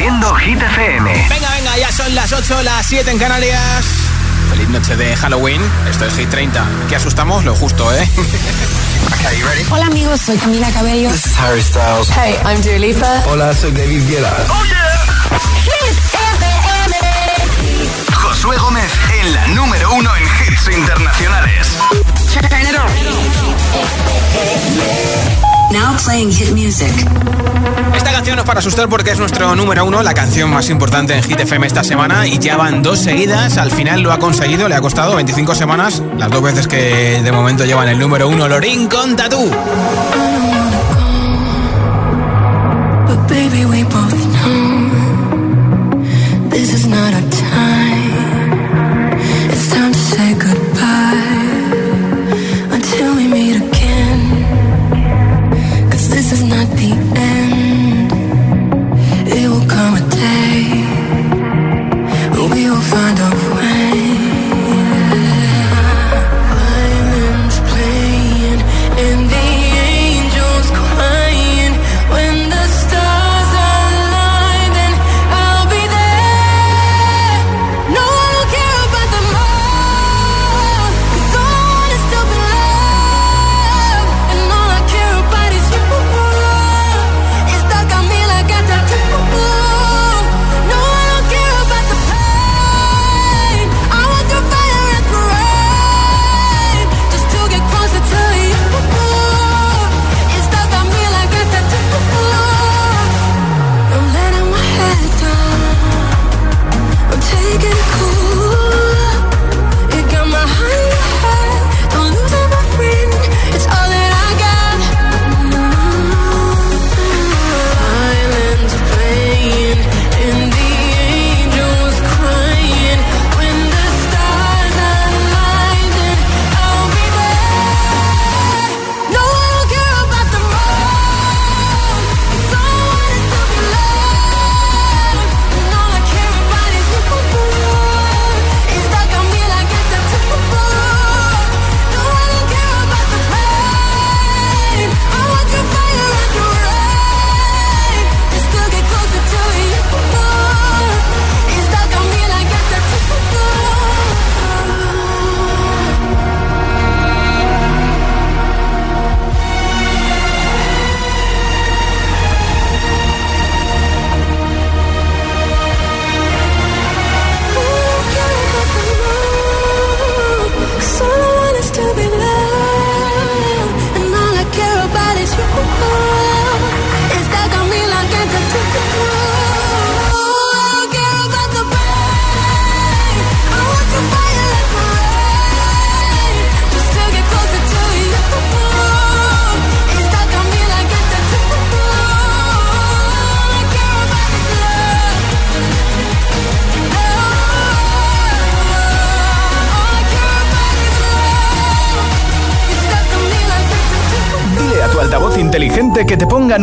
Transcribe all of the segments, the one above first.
Haciendo Hit FM. Venga, venga, ya son las 8, las 7 en Canarias. Feliz noche de Halloween. Esto es Hit 30. ¿Qué asustamos? Lo justo, ¿eh? Hola, amigos. Soy Camila Cabello. This is Harry Styles. Hey, I'm Dua Lipa. Hola, soy David Guetta. ¡Oh, yeah! Hit FM. Josué Gómez en la número uno en hits internacionales. Now playing hit music. Esta canción no es para asustar porque es nuestro número uno, la canción más importante en Hit FM esta semana y ya van dos seguidas. Al final lo ha conseguido, le ha costado 25 semanas, las dos veces que de momento llevan el número uno, Lorin con Tatú.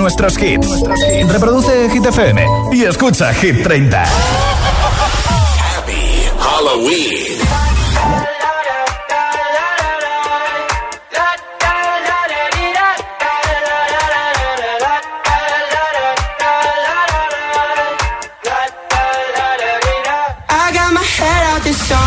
nuestros hits. Reproduce Hit FM y escucha Hit 30. Happy Halloween. I got my head out this song.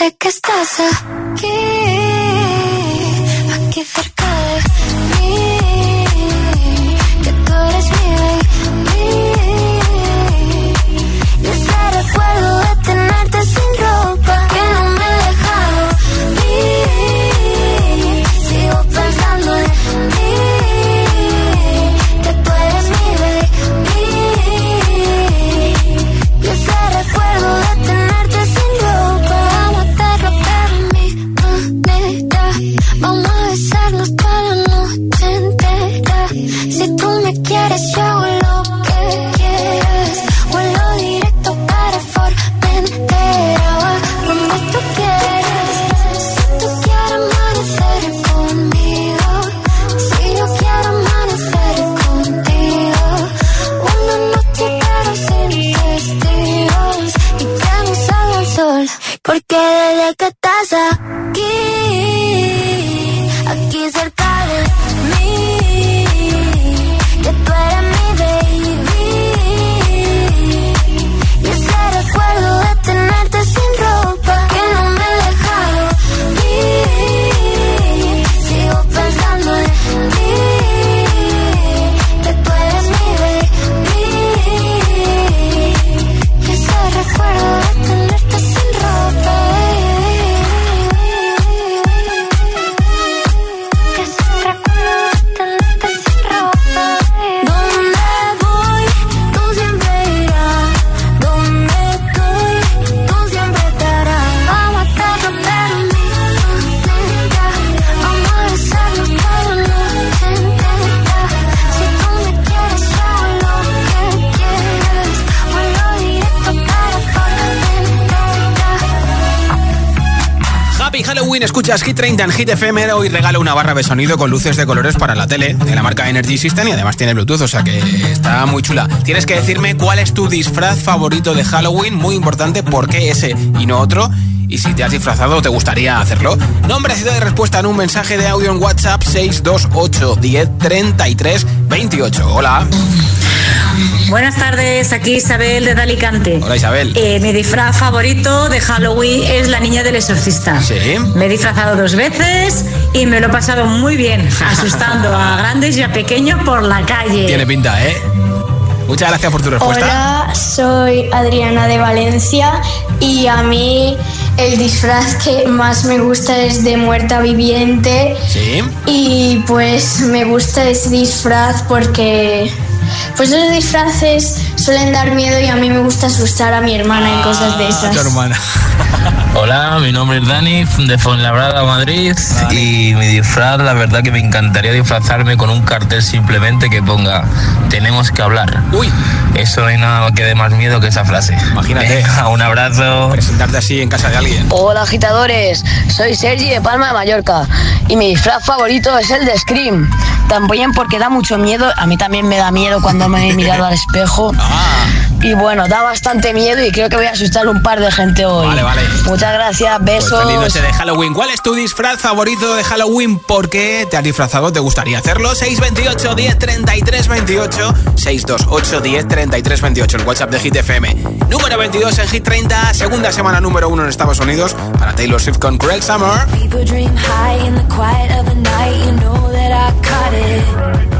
sé que estás. A... Escuchas Hit 30 en Hit FM y regalo una barra de sonido con luces de colores para la tele de la marca Energy System y además tiene Bluetooth, o sea que está muy chula. Tienes que decirme cuál es tu disfraz favorito de Halloween, muy importante, por qué ese y no otro. Y si te has disfrazado, ¿te gustaría hacerlo? Nombre, ciudad de respuesta en un mensaje de audio en WhatsApp 628 10 33 28. Hola. Buenas tardes, aquí Isabel de Alicante. Hola Isabel. Eh, mi disfraz favorito de Halloween es la niña del exorcista. Sí. Me he disfrazado dos veces y me lo he pasado muy bien, asustando a grandes y a pequeños por la calle. Tiene pinta, ¿eh? Muchas gracias por tu respuesta. Hola, soy Adriana de Valencia y a mí el disfraz que más me gusta es de muerta viviente. Sí. Y pues me gusta ese disfraz porque pues esos disfraces suelen dar miedo y a mí me gusta asustar a mi hermana y cosas de esas. Tu hermana. Hola, mi nombre es Dani, de Fuenlabrada, Madrid. Y mi disfraz, la verdad que me encantaría disfrazarme con un cartel simplemente que ponga Tenemos que hablar. Uy. Eso no hay nada que dé más miedo que esa frase. Imagínate. Venga, un abrazo. Presentarte así en casa de alguien. Hola agitadores, soy Sergi de Palma de Mallorca y mi disfraz favorito es el de Scream. También porque da mucho miedo, a mí también me da miedo cuando me he mirado al espejo. Ah. Y bueno, da bastante miedo y creo que voy a asustar un par de gente hoy. Vale, vale. Muchas gracias, Pues besos. feliz noche de Halloween. ¿Cuál es tu disfraz favorito de Halloween? ¿Por qué te has disfrazado? ¿Te gustaría hacerlo? 628 10 33 28 628 10 33 28 El WhatsApp de Hit FM. Número 22 en Hit 30. Segunda semana número 1 en Estados Unidos para Taylor Swift con Cruel Summer. People dream high in the quiet of the night. You know that I caught it.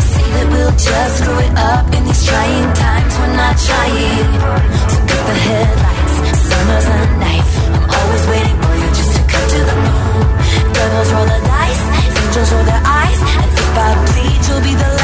Say that we'll just it up in these trying times. We're not trying. Cut the headlights. Summer's a knife. I'm always waiting for you just to cut to the moon. Devils roll the dice. Angels roll their eyes. And if I bleed, you'll be the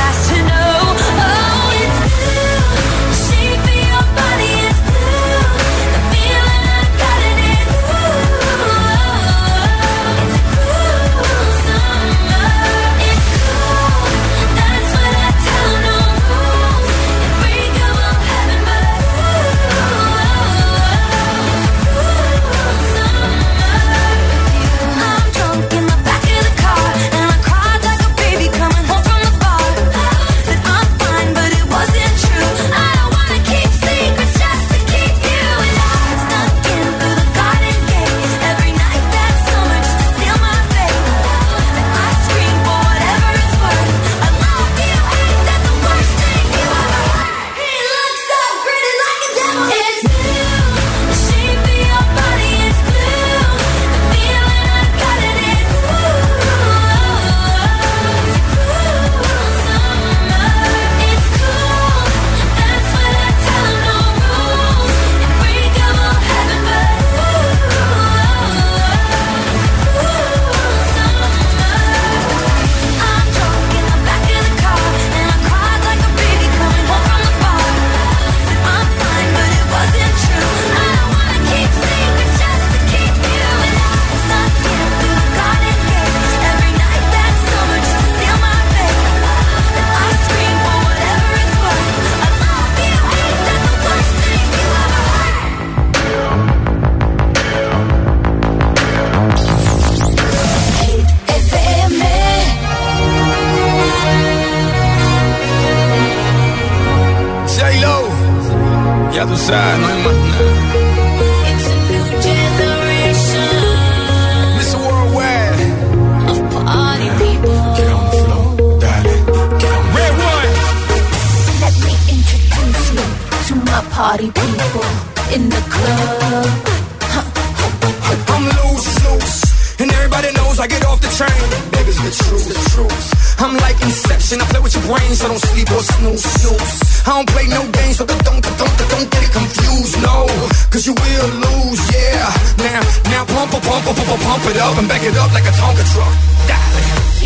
like a Tonka truck.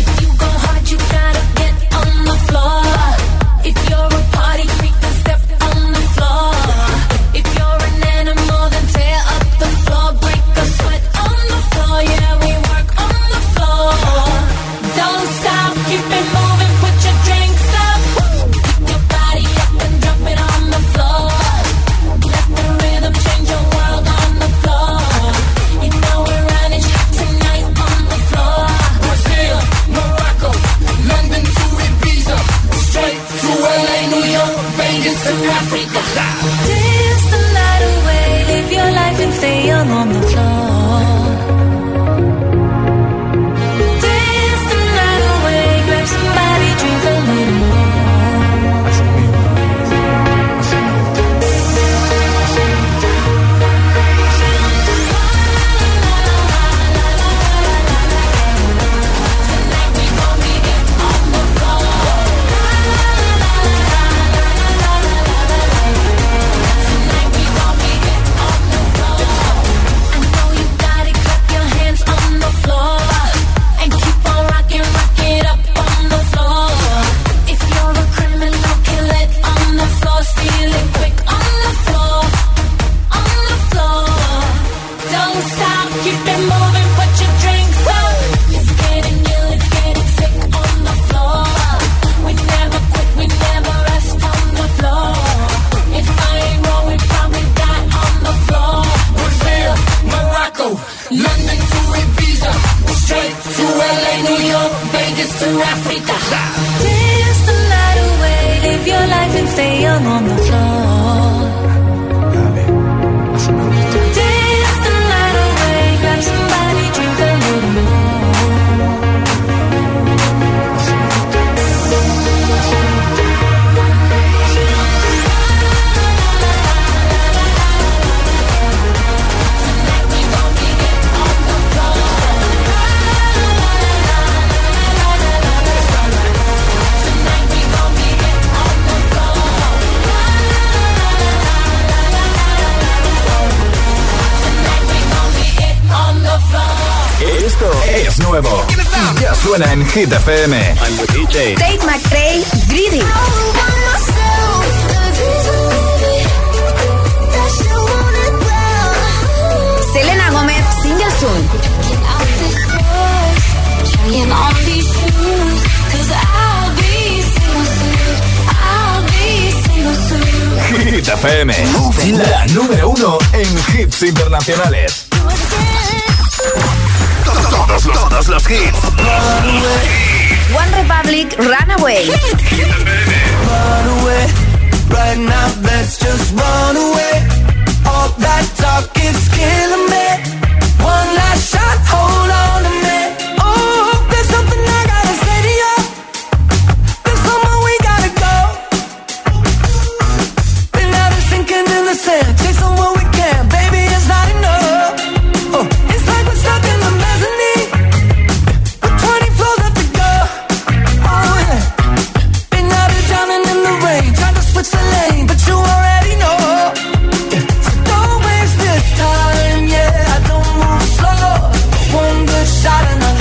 If you go hard, you gotta get on the floor. If you're a suena en Hit FM. Tate McRae, Greedy. Selena be single soon. Hit FM. La número uno en hits internacionales. Todos los, todos los hits. One Republic, Runaway. Run away, right now let's just run away. All that talk is killing me. Shot and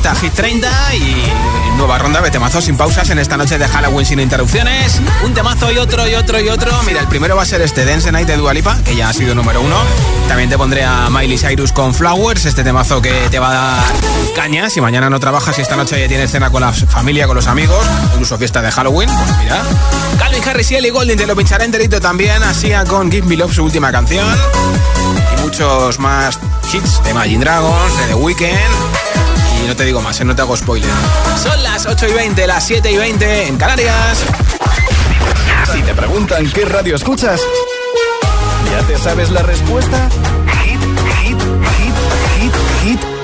lista Hit 30 y nueva ronda de temazos sin pausas en esta noche de Halloween sin interrupciones. Un temazo y otro y otro y otro. Mira, el primero va a ser este Dance Night de Dua Lipa, que ya ha sido número uno. También te pondré a Miley Cyrus con Flowers, este temazo que te va a dar caña si mañana no trabajas y esta noche ya tienes cena con la familia, con los amigos, incluso fiesta de Halloween. Pues mira, Calvin Harris y Ellie Golding te lo pincharé enterito también, así con Give Me Love, su última canción. Y muchos más hits de Imagine Dragons, de The Weeknd. Y no te digo más, ¿eh? no te hago spoiler. Son las 8 y 20, las 7 y 20 en Canarias. Si te preguntan qué radio escuchas, ¿ya te sabes la respuesta?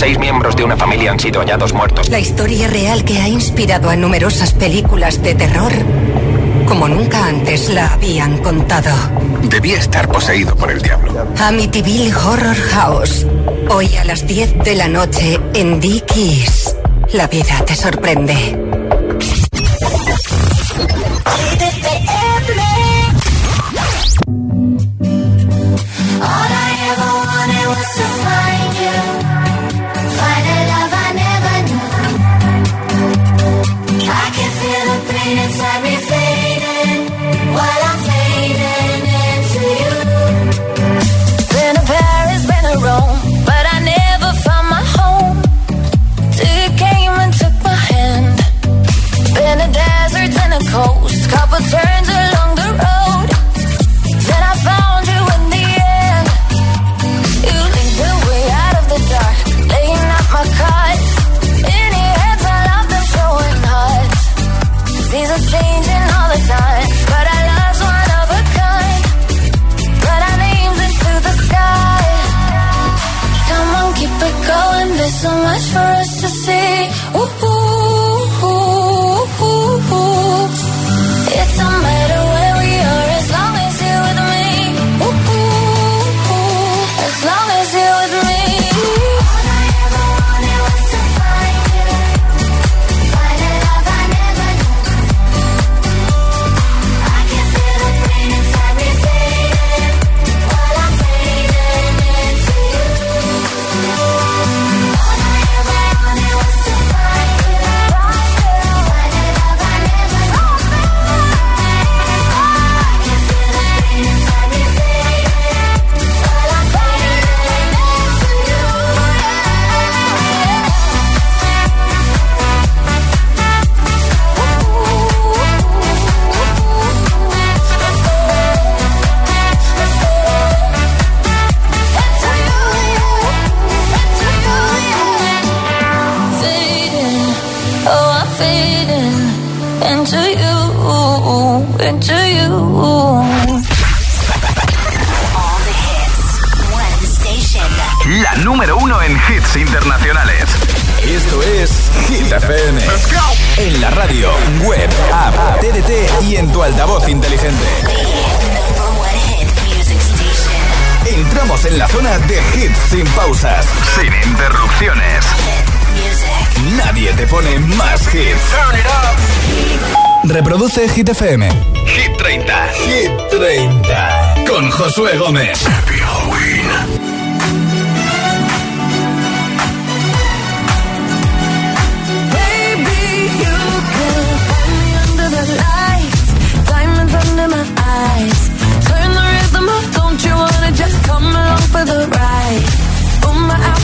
Seis miembros de una familia han sido hallados muertos. La historia real que ha inspirado a numerosas películas de terror como nunca antes la habían contado. Debía estar poseído por el diablo. Amityville Horror House. Hoy a las 10 de la noche en Dickies. La vida te sorprende. sin interrupciones. Nadie te pone más hits. Reproduce Hit FM. Hit 30. Hit 30. Con Josué Gómez. Happy Halloween. Turn the rhythm up, don't you wanna just come along for the ride?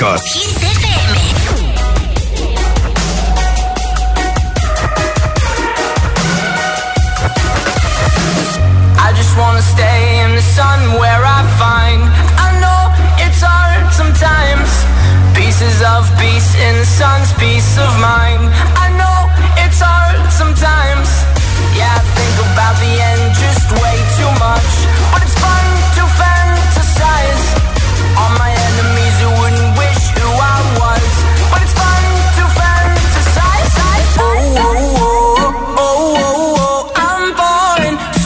Records.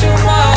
tomorrow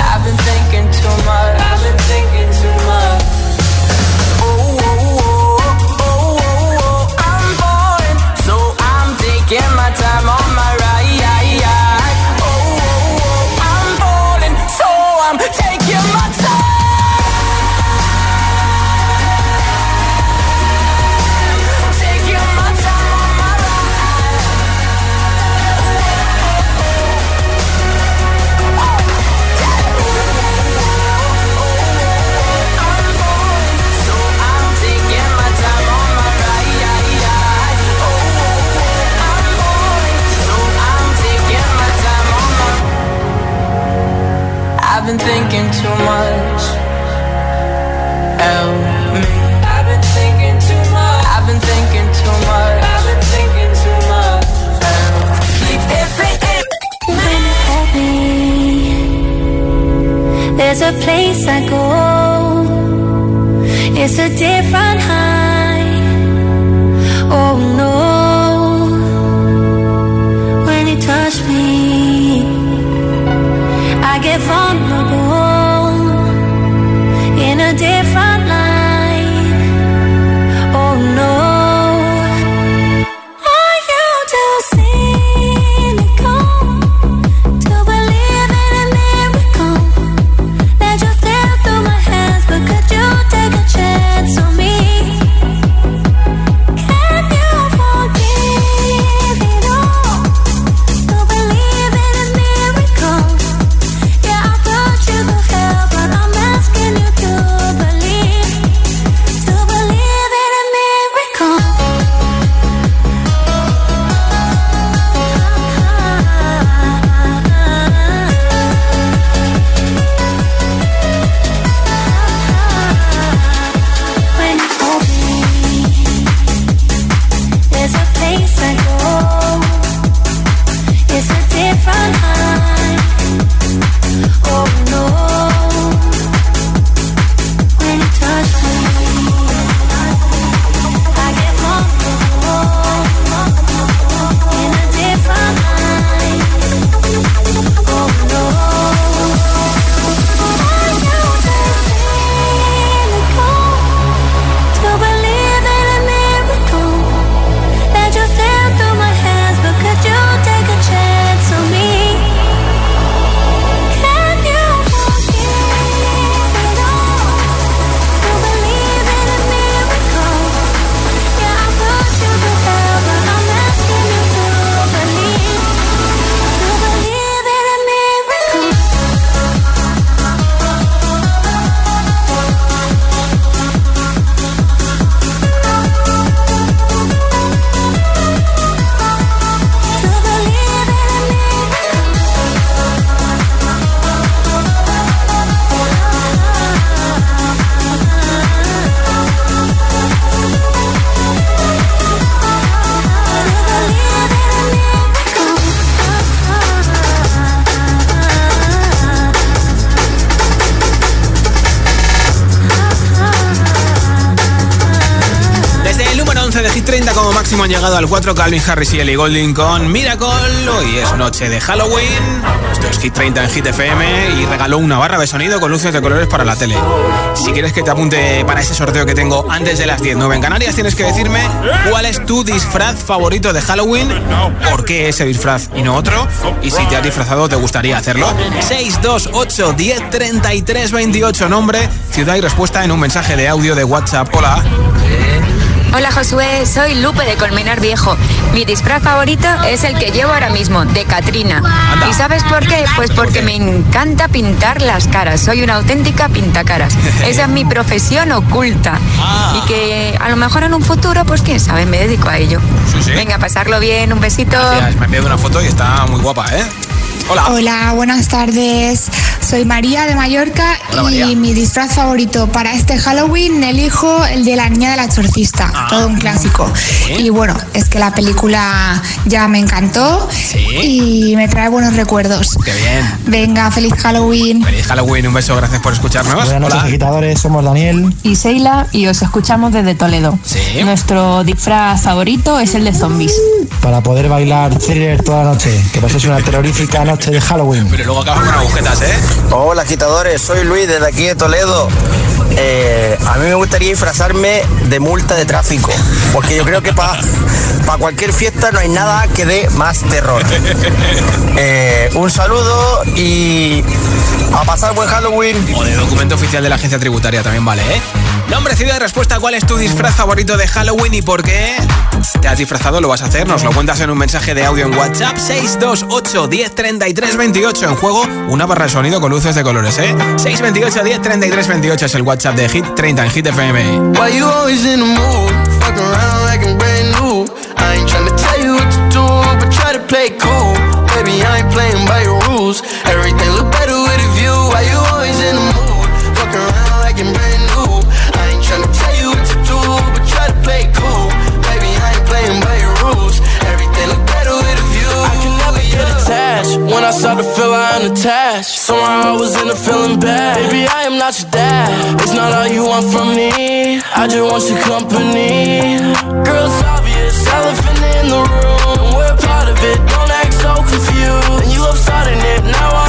4 Calvin Harris y Ellie Golding con Miracle. Hoy es noche de Halloween. Esto es Hit 30 en Hit FM y regaló una barra de sonido con luces de colores para la tele. Si quieres que te apunte para ese sorteo que tengo antes de las 10, 9 en Canarias, tienes que decirme cuál es tu disfraz favorito de Halloween, por qué ese disfraz y no otro, y si te has disfrazado te gustaría hacerlo. 628 10 33 28 nombre, ciudad y respuesta en un mensaje de audio de WhatsApp. Hola. Hola Josué, soy Lupe de Colmenar Viejo. Mi disfraz favorito es el que llevo ahora mismo, de Katrina. ¿Y sabes por qué? Pues porque me encanta pintar las caras. Soy una auténtica pintacaras. Esa es mi profesión oculta. Y que a lo mejor en un futuro, pues quién sabe, me dedico a ello. Venga, a pasarlo bien, un besito. Gracias, me ha enviado una foto y está muy guapa, ¿eh? Hola. Hola, buenas tardes. Soy María de Mallorca Hola, y María. mi disfraz favorito para este Halloween elijo el de la niña del exorcista, Ah. todo un clásico. Y bueno, es que la película ya me encantó y me trae buenos recuerdos. Qué bien. Venga, feliz Halloween. Feliz Halloween, un beso, gracias por escucharnos. Buenas noches, Hola. agitadores. Somos Daniel. y Seila y os escuchamos desde Toledo. Nuestro disfraz favorito es el de zombies. Para poder bailar thriller toda la noche. Que paséis una terrorífica noche de Halloween. Pero luego acabas con agujetas, ¿eh? Hola agitadores, soy Luis desde aquí de Toledo. Eh, a mí me gustaría disfrazarme de multa de tráfico, porque yo creo que para cualquier fiesta no hay nada que dé más terror. Eh, un saludo y a pasar buen Halloween. O de documento oficial de la agencia tributaria también vale, ¿eh? Nombre, ciudad y respuesta, ¿cuál es tu disfraz favorito de Halloween y por qué? ¿Te has disfrazado? ¿Lo vas a hacer? Nos lo cuentas en un mensaje de audio en WhatsApp 628 10 33 28 en juego, una barra de sonido con luces de colores, ¿eh? 628 10 33 28 es el WhatsApp de Hit 30 en Hit FM. Why you always in the mood? Fuck around like I'm brand new. I ain't tryna tell you what to do, but try to play cool. Baby, I ain't playing by your rules. Everything look When I start to feel I am attached, somehow I was in a feeling bad. Baby, I am not your dad. It's not all you want from me. I just want your company. Girl, it's obvious, elephant in the room. We're part of it. Don't act so confused. And you love starting it. Now I'm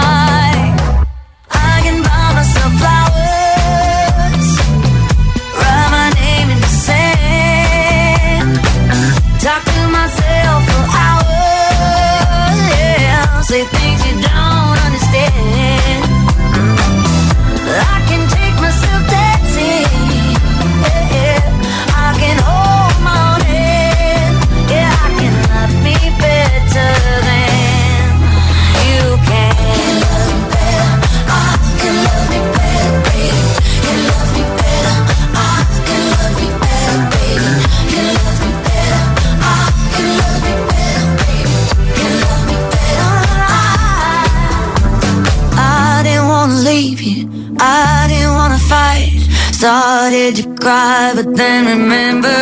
but then remembered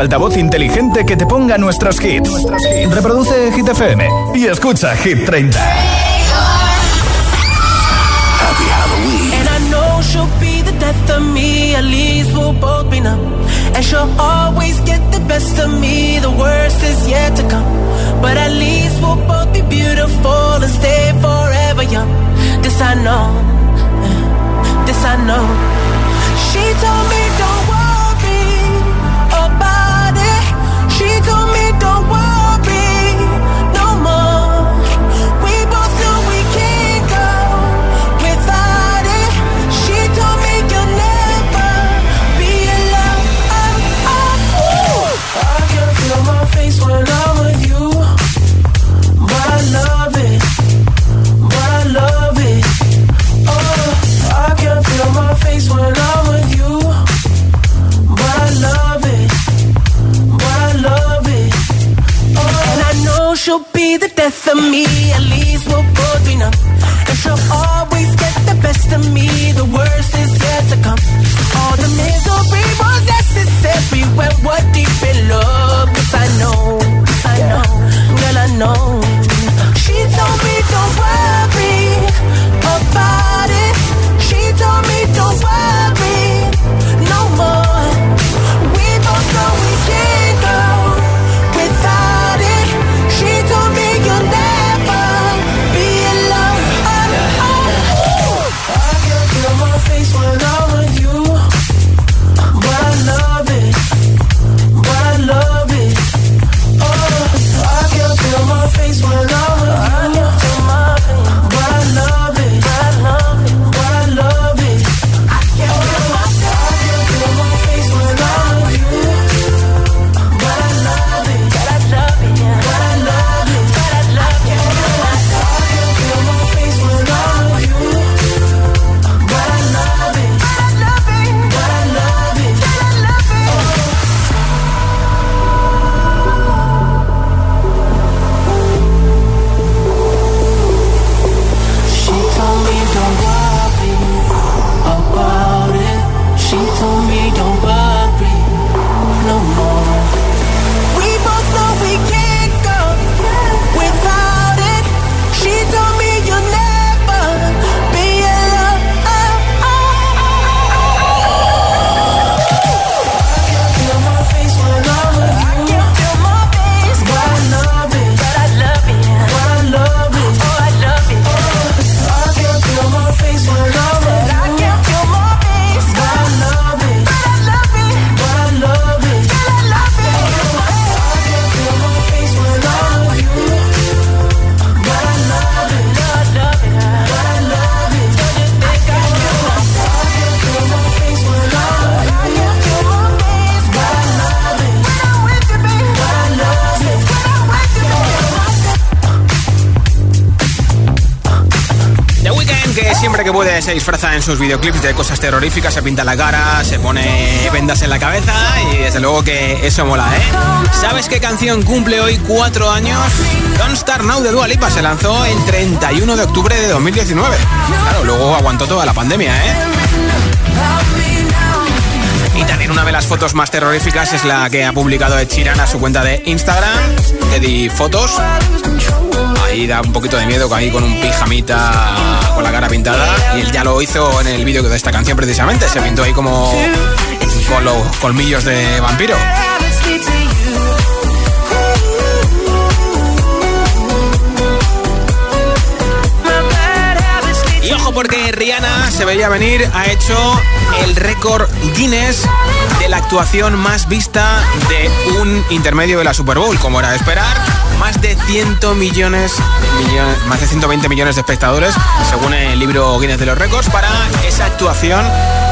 tu altavoz inteligente que te ponga nuestros hits. Reproduce Hit FM y escucha Hit 30. And I know she'll be the death of me, at least we'll both be numb. And she'll always get the best of me, the worst is yet to come. But at least we'll both be beautiful and stay forever young. This I know, this I know. She told me en sus videoclips de cosas terroríficas, se pinta la cara, se pone vendas en la cabeza y desde luego que eso mola, ¿eh? ¿Sabes qué canción cumple hoy cuatro años? Don't Star Now de Dua Lipa se lanzó el 31 de octubre de 2019. Claro, luego aguantó toda la pandemia, ¿eh? Y también una de las fotos más terroríficas es la que ha publicado Ed Sheeran a su cuenta de Instagram, di Fotos. Ahí da un poquito de miedo ahí con un pijamita con la cara pintada. Y él ya lo hizo en el vídeo de esta canción precisamente. Se pintó ahí como con los colmillos de vampiro. Y ojo porque Rihanna se veía venir, ha hecho el récord Guinness la actuación más vista de un intermedio de la Super Bowl, como era de esperar. Más de 100 millones, más de 120 millones de espectadores, según el libro Guinness de los récords, para esa actuación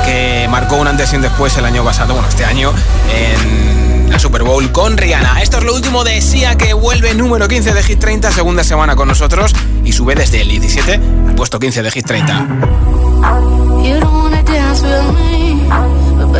que marcó un antes y un después el año pasado, bueno, este año, en la Super Bowl con Rihanna. Esto es lo último de Sia que vuelve número 15 de Hit 30, segunda semana con nosotros y sube desde el 17 al puesto 15 de Hit 30.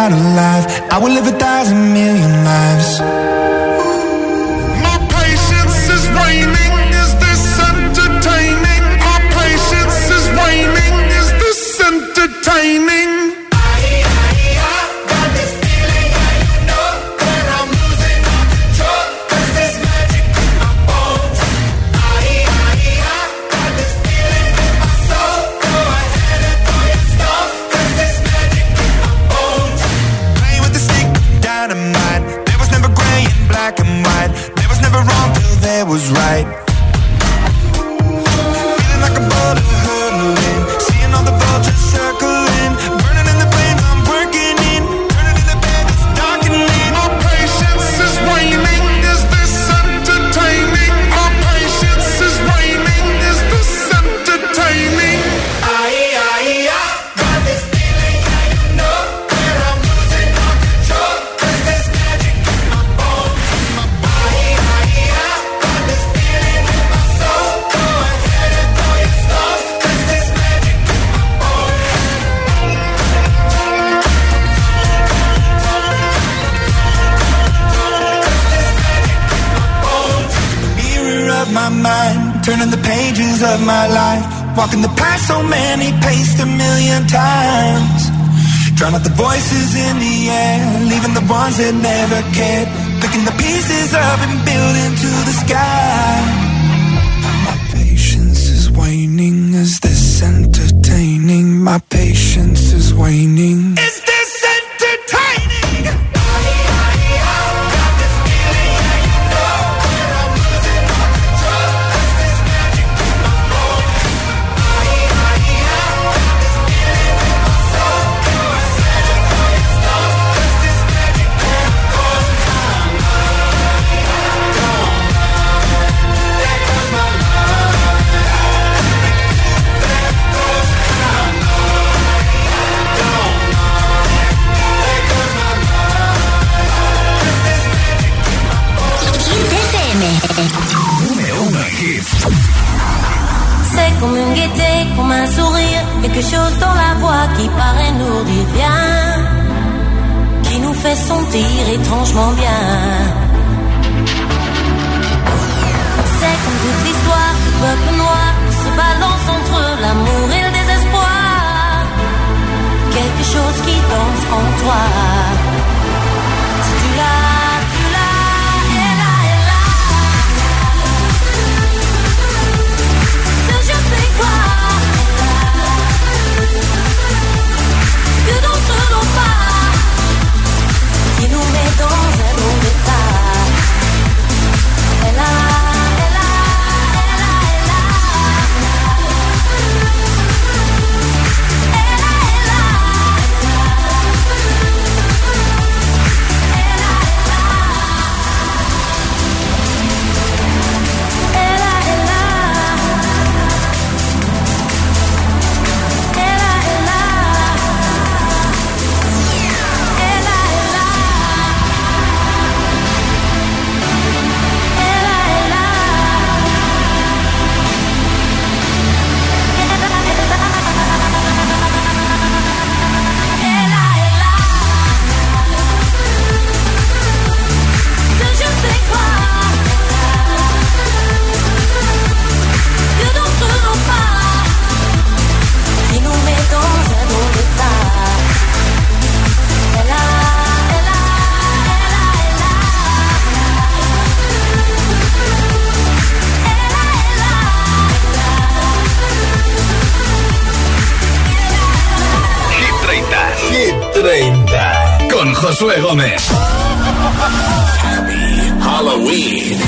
Get me out alive. I will live a étrangement bien. C'est comme toute l'histoire du peuple noir qui se balance entre l'amour et le désespoir. Quelque chose qui danse en toi. Josué Gómez. Happy Halloween.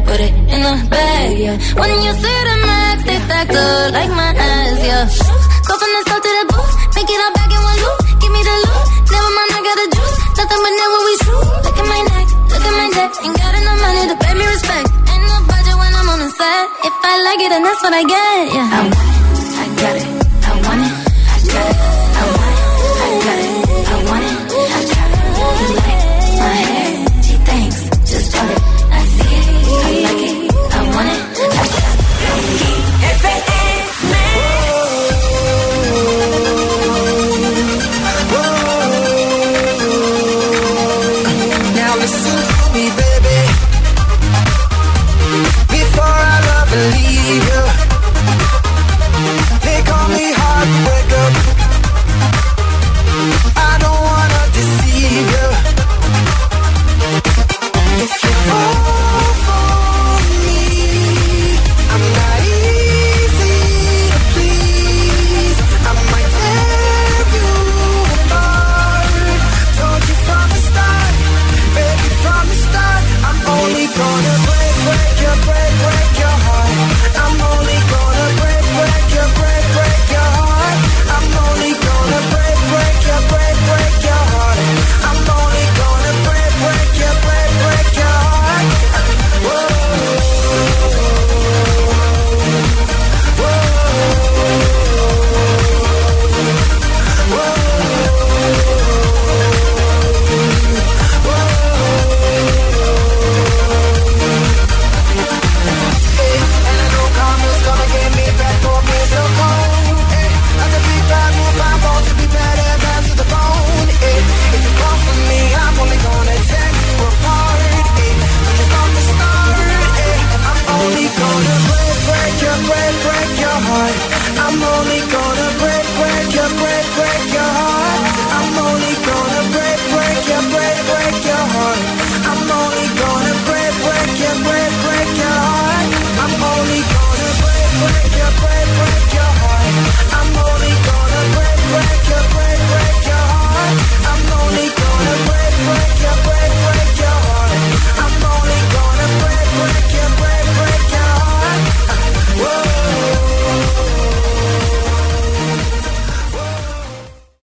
bag, put it in the bag, yeah. When you see the max, they stacked up like my ass, yeah. Go from the south to the booth, make it all back in one loop. Give me the loot, never mind, I got the juice. Nothing but never we true. Look at my neck, look at my neck. Ain't got enough money to pay me respect. Ain't no budget when I'm on the set. If I like it, then that's what I get, yeah. I'm